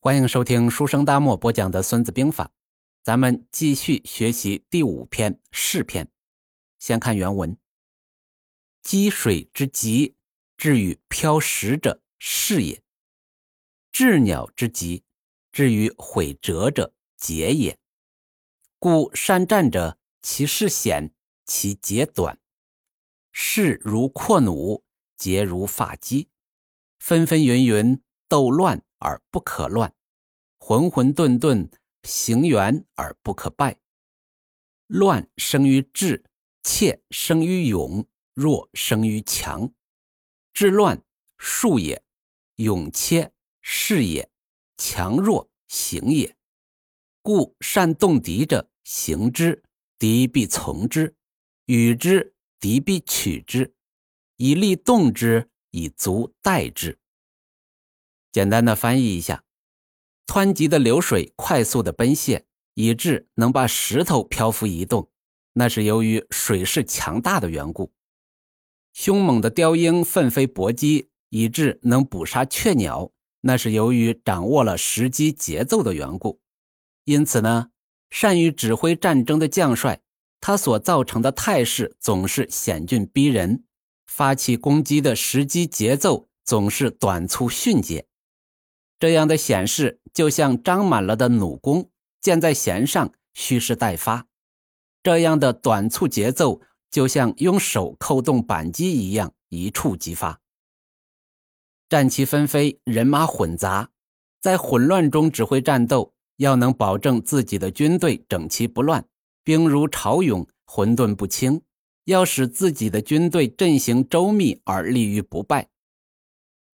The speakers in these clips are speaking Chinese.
欢迎收听书生大漠播讲的《孙子兵法》，咱们继续学习第五篇势篇。先看原文：积水之急，至于漂石者，势也；治鸟之急，至于毁折者，节也。故善战者，其势险，其节短。势如阔弩，节如发机，纷纷云云，斗乱。而不可乱，混混沌沌，行圆而不可败。乱生于智，怯生于勇，弱生于强。治乱术也，勇怯势也，强弱行也。故善动敌者，行之，敌必从之；与之，敌必取之。以利动之，以足待之。简单的翻译一下，湍急的流水快速的奔泻，以致能把石头漂浮移动，那是由于水势强大的缘故；凶猛的雕鹰奋飞搏击，以致能捕杀雀鸟，那是由于掌握了时机节奏的缘故。因此呢，善于指挥战争的将帅，他所造成的态势总是险峻逼人，发起攻击的时机节奏总是短促迅捷。这样的显示就像张满了的弩弓，箭在弦上，蓄势待发；这样的短促节奏就像用手扣动扳机一样，一触即发。战旗纷飞，人马混杂，在混乱中指挥战斗，要能保证自己的军队整齐不乱，兵如潮涌，混沌不清，要使自己的军队阵型周密而立于不败。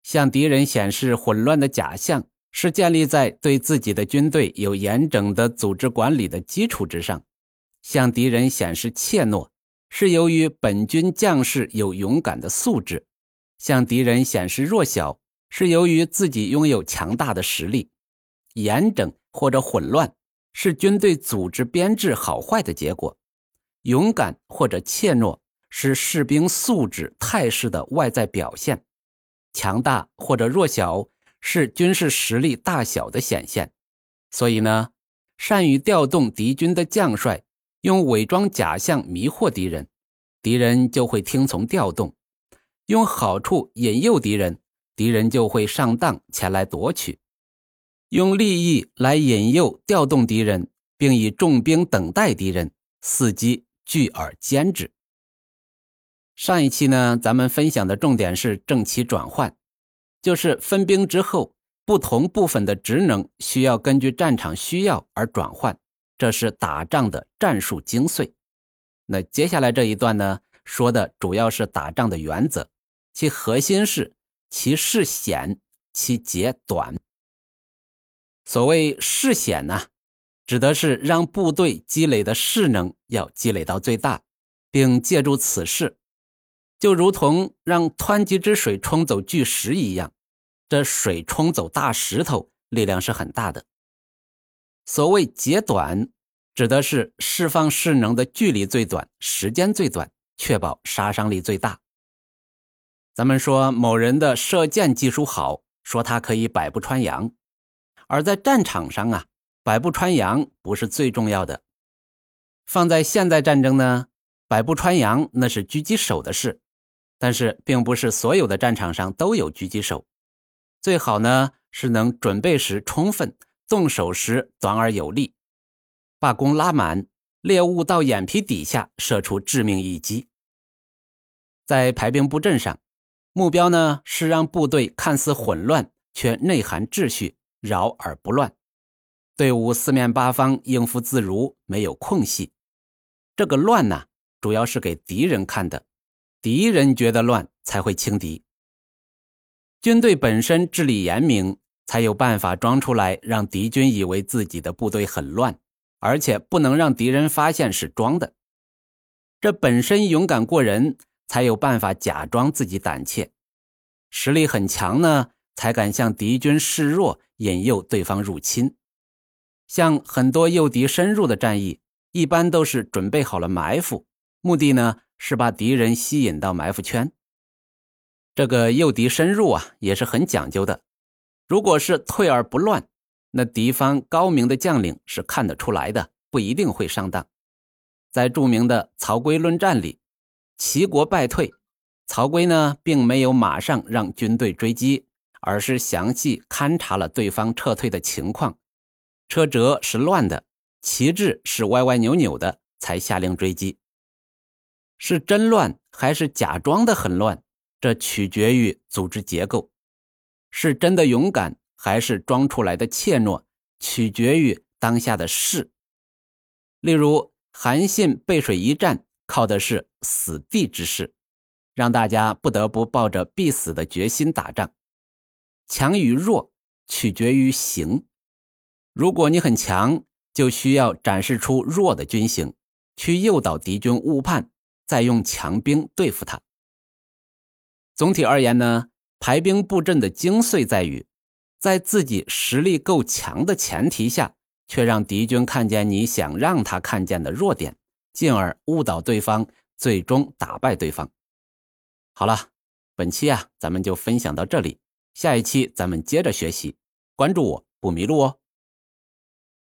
向敌人显示混乱的假象，是建立在对自己的军队有严整的组织管理的基础之上；向敌人显示怯懦，是由于本军将士有勇敢的素质；向敌人显示弱小，是由于自己拥有强大的实力。严整或者混乱，是军队组织编制好坏的结果；勇敢或者怯懦，是士兵素质态势的外在表现。强大或者弱小是军事实力大小的显现，所以呢，善于调动敌军的将帅用伪装假象迷惑敌人，敌人就会听从调动；用好处引诱敌人，敌人就会上当前来夺取；用利益来引诱调动敌人，并以重兵等待敌人，伺机聚而歼之。上一期呢，咱们分享的重点是正旗转换，就是分兵之后，不同部分的职能需要根据战场需要而转换，这是打仗的战术精髓。那接下来这一段呢，说的主要是打仗的原则，其核心是其势险，其节短。所谓势险呢，指的是让部队积累的势能要积累到最大，并借助此事。就如同让湍急之水冲走巨石一样，这水冲走大石头力量是很大的。所谓截短，指的是释放势能的距离最短，时间最短，确保杀伤力最大。咱们说某人的射箭技术好，说他可以百步穿杨，而在战场上啊，百步穿杨不是最重要的。放在现代战争呢，百步穿杨那是狙击手的事。但是，并不是所有的战场上都有狙击手。最好呢是能准备时充分，动手时短而有力，把弓拉满，猎物到眼皮底下射出致命一击。在排兵布阵上，目标呢是让部队看似混乱，却内含秩序，扰而不乱，队伍四面八方应付自如，没有空隙。这个乱呢，主要是给敌人看的。敌人觉得乱，才会轻敌。军队本身治理严明，才有办法装出来，让敌军以为自己的部队很乱，而且不能让敌人发现是装的。这本身勇敢过人，才有办法假装自己胆怯。实力很强呢，才敢向敌军示弱，引诱对方入侵。像很多诱敌深入的战役，一般都是准备好了埋伏，目的呢？是把敌人吸引到埋伏圈。这个诱敌深入啊，也是很讲究的。如果是退而不乱，那敌方高明的将领是看得出来的，不一定会上当。在著名的曹刿论战里，齐国败退，曹刿呢并没有马上让军队追击，而是详细勘察了对方撤退的情况，车辙是乱的，旗帜是歪歪扭扭的，才下令追击。是真乱还是假装的很乱？这取决于组织结构。是真的勇敢还是装出来的怯懦？取决于当下的事。例如。韩信背水一战，靠的是死地之势，让大家不得不抱着必死的决心打仗。强与弱取决于形。如果你很强，就需要展示出弱的军形，去诱导敌军误判，再用强兵对付他。总体而言呢，排兵布阵的精髓在于，在自己实力够强的前提下。却让敌军看见你想让他看见的弱点，进而误导对方，最终打败对方。好了，本期啊，咱们就分享到这里，下一期咱们接着学习，关注我不迷路哦。